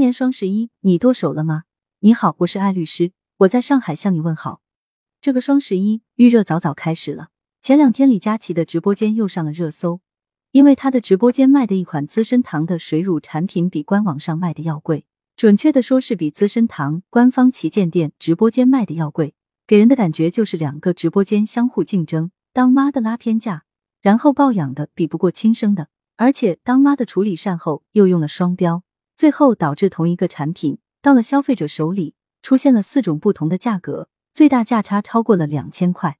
年双十一你剁手了吗？你好，我是艾律师，我在上海向你问好。这个双十一预热早早开始了，前两天李佳琦的直播间又上了热搜，因为他的直播间卖的一款资生堂的水乳产品比官网上卖的要贵，准确的说是比资生堂官方旗舰店直播间卖的要贵，给人的感觉就是两个直播间相互竞争，当妈的拉偏价，然后抱养的比不过亲生的，而且当妈的处理善后又用了双标。最后导致同一个产品到了消费者手里，出现了四种不同的价格，最大价差超过了两千块。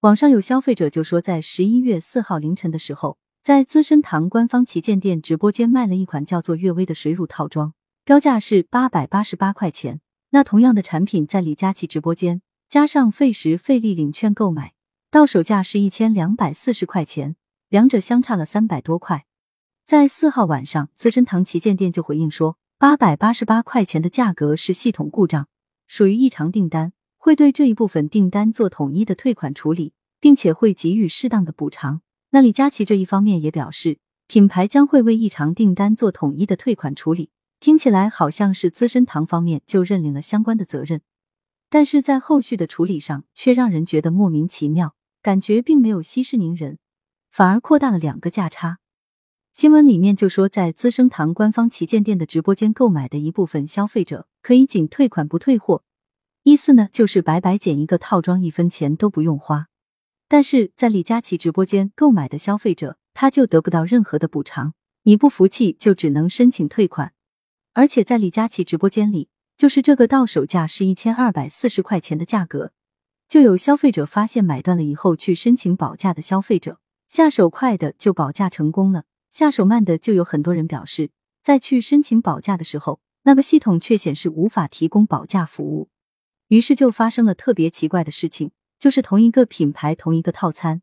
网上有消费者就说，在十一月四号凌晨的时候，在资生堂官方旗舰店直播间卖了一款叫做悦薇的水乳套装，标价是八百八十八块钱。那同样的产品在李佳琦直播间加上费时费力领券购买，到手价是一千两百四十块钱，两者相差了三百多块。在四号晚上，资生堂旗舰店就回应说，八百八十八块钱的价格是系统故障，属于异常订单，会对这一部分订单做统一的退款处理，并且会给予适当的补偿。那李佳琦这一方面也表示，品牌将会为异常订单做统一的退款处理。听起来好像是资生堂方面就认领了相关的责任，但是在后续的处理上却让人觉得莫名其妙，感觉并没有息事宁人，反而扩大了两个价差。新闻里面就说，在资生堂官方旗舰店的直播间购买的一部分消费者可以仅退款不退货，意思呢就是白白捡一个套装，一分钱都不用花。但是在李佳琦直播间购买的消费者，他就得不到任何的补偿，你不服气就只能申请退款。而且在李佳琦直播间里，就是这个到手价是一千二百四十块钱的价格，就有消费者发现买断了以后去申请保价的消费者，下手快的就保价成功了。下手慢的就有很多人表示，在去申请保价的时候，那个系统却显示无法提供保价服务，于是就发生了特别奇怪的事情，就是同一个品牌同一个套餐，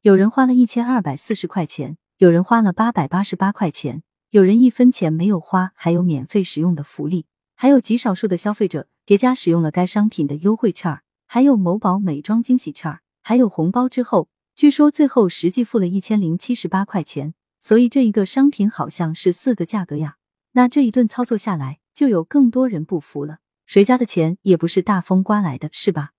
有人花了一千二百四十块钱，有人花了八百八十八块钱，有人一分钱没有花，还有免费使用的福利，还有极少数的消费者叠加使用了该商品的优惠券，还有某宝美妆惊喜券，还有红包之后，据说最后实际付了一千零七十八块钱。所以这一个商品好像是四个价格呀，那这一顿操作下来，就有更多人不服了。谁家的钱也不是大风刮来的，是吧？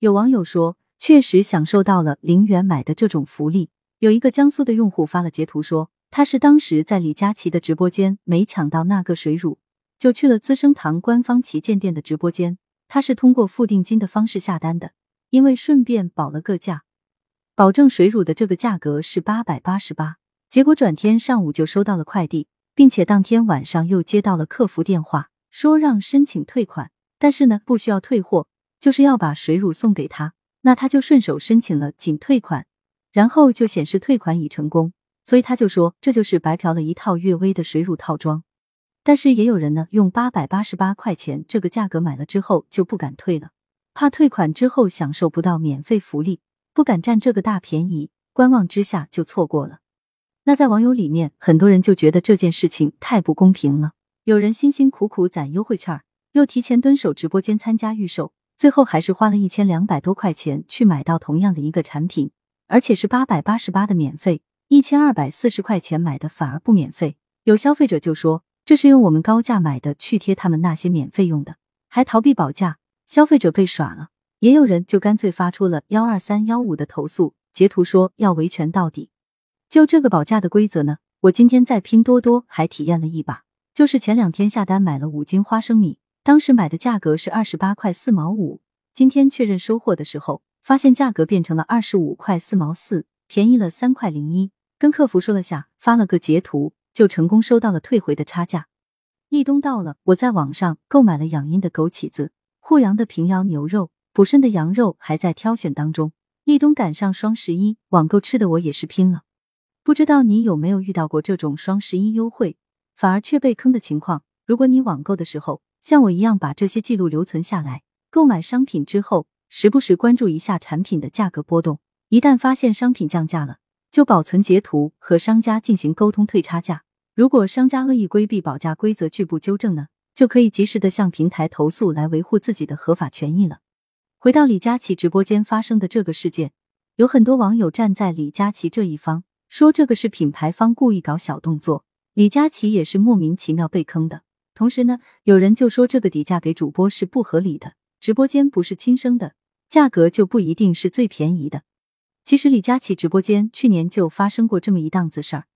有网友说，确实享受到了零元买的这种福利。有一个江苏的用户发了截图说，他是当时在李佳琦的直播间没抢到那个水乳，就去了资生堂官方旗舰店的直播间，他是通过付定金的方式下单的，因为顺便保了个价，保证水乳的这个价格是八百八十八。结果转天上午就收到了快递，并且当天晚上又接到了客服电话，说让申请退款，但是呢不需要退货，就是要把水乳送给他。那他就顺手申请了仅退款，然后就显示退款已成功，所以他就说这就是白嫖了一套悦薇的水乳套装。但是也有人呢用八百八十八块钱这个价格买了之后就不敢退了，怕退款之后享受不到免费福利，不敢占这个大便宜，观望之下就错过了。那在网友里面，很多人就觉得这件事情太不公平了。有人辛辛苦苦攒优惠券，又提前蹲守直播间参加预售，最后还是花了一千两百多块钱去买到同样的一个产品，而且是八百八十八的免费，一千二百四十块钱买的反而不免费。有消费者就说，这是用我们高价买的去贴他们那些免费用的，还逃避保价，消费者被耍了。也有人就干脆发出了幺二三幺五的投诉，截图说要维权到底。就这个保价的规则呢，我今天在拼多多还体验了一把。就是前两天下单买了五斤花生米，当时买的价格是二十八块四毛五，今天确认收货的时候，发现价格变成了二十五块四毛四，便宜了三块零一。跟客服说了下，发了个截图，就成功收到了退回的差价。立冬到了，我在网上购买了养阴的枸杞子、护阳的平遥牛肉、补肾的羊肉，还在挑选当中。立冬赶上双十一，网购吃的我也是拼了。不知道你有没有遇到过这种双十一优惠反而却被坑的情况？如果你网购的时候像我一样把这些记录留存下来，购买商品之后时不时关注一下产品的价格波动，一旦发现商品降价了，就保存截图和商家进行沟通退差价。如果商家恶意规避保价规则拒不纠正呢，就可以及时的向平台投诉来维护自己的合法权益了。回到李佳琦直播间发生的这个事件，有很多网友站在李佳琦这一方。说这个是品牌方故意搞小动作，李佳琦也是莫名其妙被坑的。同时呢，有人就说这个底价给主播是不合理的，直播间不是亲生的，价格就不一定是最便宜的。其实李佳琦直播间去年就发生过这么一档子事儿，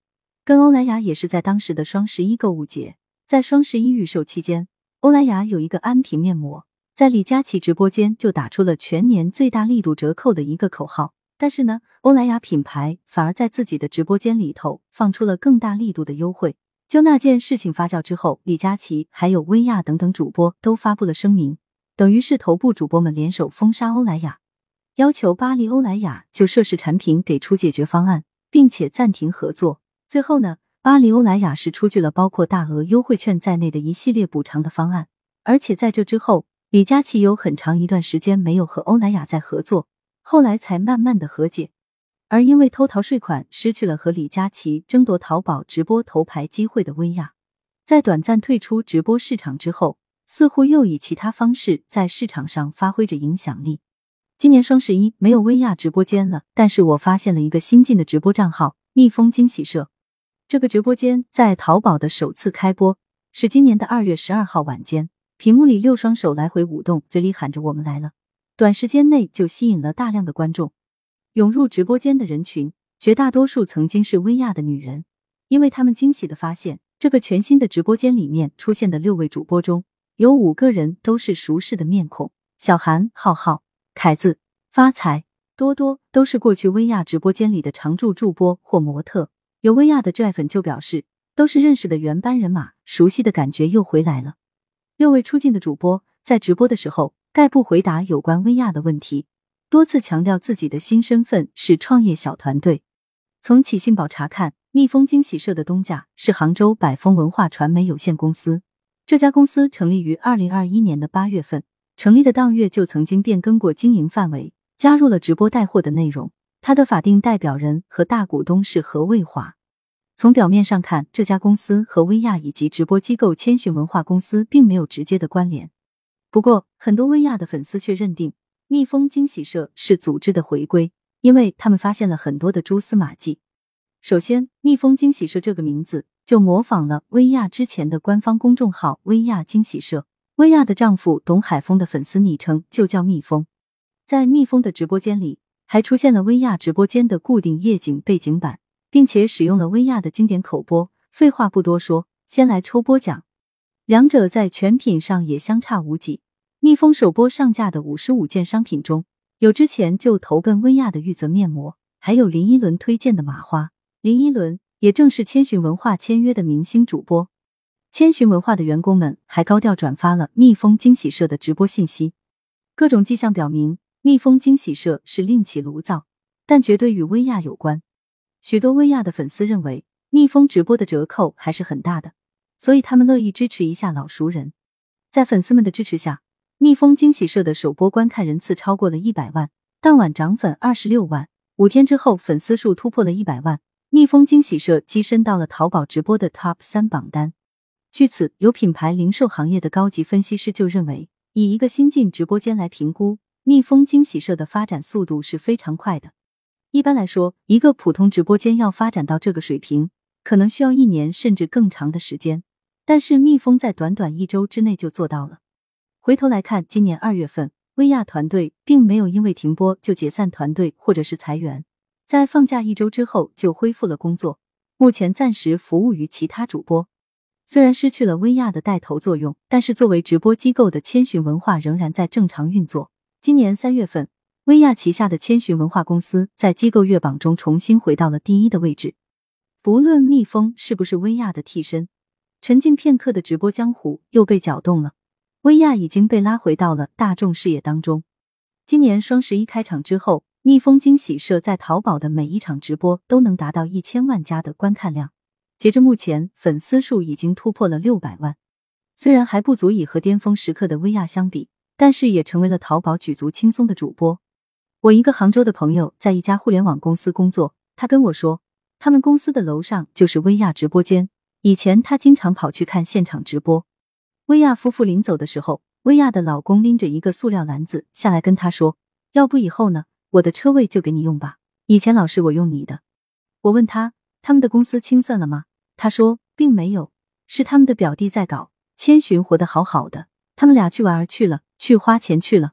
跟欧莱雅也是在当时的双十一购物节，在双十一预售期间，欧莱雅有一个安瓶面膜。在李佳琦直播间就打出了全年最大力度折扣的一个口号，但是呢，欧莱雅品牌反而在自己的直播间里头放出了更大力度的优惠。就那件事情发酵之后，李佳琦还有薇娅等等主播都发布了声明，等于是头部主播们联手封杀欧莱雅，要求巴黎欧莱雅就涉事产品给出解决方案，并且暂停合作。最后呢，巴黎欧莱雅是出具了包括大额优惠券在内的一系列补偿的方案，而且在这之后。李佳琦有很长一段时间没有和欧莱雅再合作，后来才慢慢的和解。而因为偷逃税款失去了和李佳琦争夺淘宝直播头牌机会的薇娅，在短暂退出直播市场之后，似乎又以其他方式在市场上发挥着影响力。今年双十一没有薇娅直播间了，但是我发现了一个新进的直播账号——蜜蜂惊喜社。这个直播间在淘宝的首次开播是今年的二月十二号晚间。屏幕里六双手来回舞动，嘴里喊着“我们来了”，短时间内就吸引了大量的观众。涌入直播间的人群，绝大多数曾经是薇娅的女人，因为他们惊喜的发现，这个全新的直播间里面出现的六位主播中有五个人都是熟识的面孔：小韩、浩浩、凯子、发财、多多，都是过去薇娅直播间里的常驻助播或模特。有薇娅的拽粉就表示，都是认识的原班人马，熟悉的感觉又回来了。六位出镜的主播在直播的时候概不回答有关薇娅的问题，多次强调自己的新身份是创业小团队。从启信宝查看，蜜蜂惊喜社的东家是杭州百丰文化传媒有限公司。这家公司成立于二零二一年的八月份，成立的当月就曾经变更过经营范围，加入了直播带货的内容。它的法定代表人和大股东是何卫华。从表面上看，这家公司和薇娅以及直播机构千寻文化公司并没有直接的关联。不过，很多薇娅的粉丝却认定蜜蜂惊喜社是组织的回归，因为他们发现了很多的蛛丝马迹。首先，蜜蜂惊喜社这个名字就模仿了薇娅之前的官方公众号“薇娅惊喜社”。薇娅的丈夫董海峰的粉丝昵称就叫蜜蜂。在蜜蜂的直播间里，还出现了薇娅直播间的固定夜景背景板。并且使用了薇娅的经典口播。废话不多说，先来抽播奖。两者在全品上也相差无几。蜜蜂首播上架的五十五件商品中，有之前就投奔薇娅的玉泽面膜，还有林依轮推荐的马花。林依轮也正是千寻文化签约的明星主播。千寻文化的员工们还高调转发了蜜蜂惊喜社的直播信息。各种迹象表明，蜜蜂惊喜社是另起炉灶，但绝对与薇娅有关。许多薇娅的粉丝认为，蜜蜂直播的折扣还是很大的，所以他们乐意支持一下老熟人。在粉丝们的支持下，蜜蜂惊喜社的首播观看人次超过了一百万，当晚涨粉二十六万。五天之后，粉丝数突破了一百万，蜜蜂惊喜社跻身到了淘宝直播的 TOP 三榜单。据此，有品牌零售行业的高级分析师就认为，以一个新进直播间来评估，蜜蜂惊喜社的发展速度是非常快的。一般来说，一个普通直播间要发展到这个水平，可能需要一年甚至更长的时间。但是蜜蜂在短短一周之内就做到了。回头来看，今年二月份，薇娅团队并没有因为停播就解散团队或者是裁员，在放假一周之后就恢复了工作，目前暂时服务于其他主播。虽然失去了薇娅的带头作用，但是作为直播机构的千寻文化仍然在正常运作。今年三月份。薇娅旗下的千寻文化公司在机构月榜中重新回到了第一的位置。不论蜜蜂是不是薇娅的替身，沉浸片刻的直播江湖又被搅动了。薇娅已经被拉回到了大众视野当中。今年双十一开场之后，蜜蜂惊喜社在淘宝的每一场直播都能达到一千万加的观看量。截至目前，粉丝数已经突破了六百万。虽然还不足以和巅峰时刻的薇娅相比，但是也成为了淘宝举足轻松的主播。我一个杭州的朋友在一家互联网公司工作，他跟我说，他们公司的楼上就是薇娅直播间。以前他经常跑去看现场直播。薇娅夫妇临走的时候，薇娅的老公拎着一个塑料篮子下来跟他说：“要不以后呢，我的车位就给你用吧，以前老是我用你的。”我问他，他们的公司清算了吗？他说并没有，是他们的表弟在搞，千寻活得好好的，他们俩去玩儿去了，去花钱去了。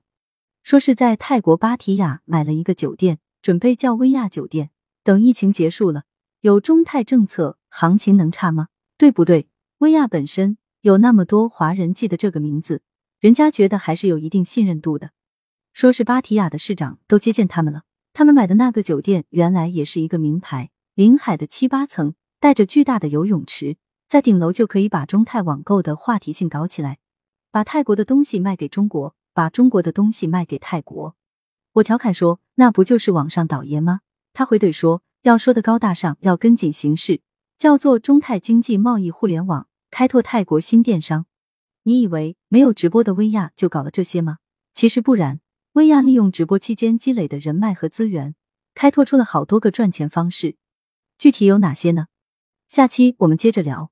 说是在泰国芭提雅买了一个酒店，准备叫薇娅酒店。等疫情结束了，有中泰政策，行情能差吗？对不对？薇娅本身有那么多华人记得这个名字，人家觉得还是有一定信任度的。说是芭提雅的市长都接见他们了，他们买的那个酒店原来也是一个名牌，临海的七八层，带着巨大的游泳池，在顶楼就可以把中泰网购的话题性搞起来，把泰国的东西卖给中国。把中国的东西卖给泰国，我调侃说，那不就是网上倒爷吗？他回怼说，要说的高大上，要跟紧形势，叫做中泰经济贸易互联网，开拓泰国新电商。你以为没有直播的薇娅就搞了这些吗？其实不然，薇娅利用直播期间积累的人脉和资源，开拓出了好多个赚钱方式。具体有哪些呢？下期我们接着聊，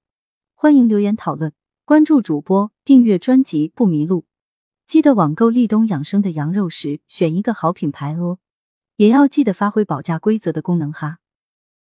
欢迎留言讨论，关注主播，订阅专辑不迷路。记得网购立冬养生的羊肉时，选一个好品牌哦，也要记得发挥保价规则的功能哈。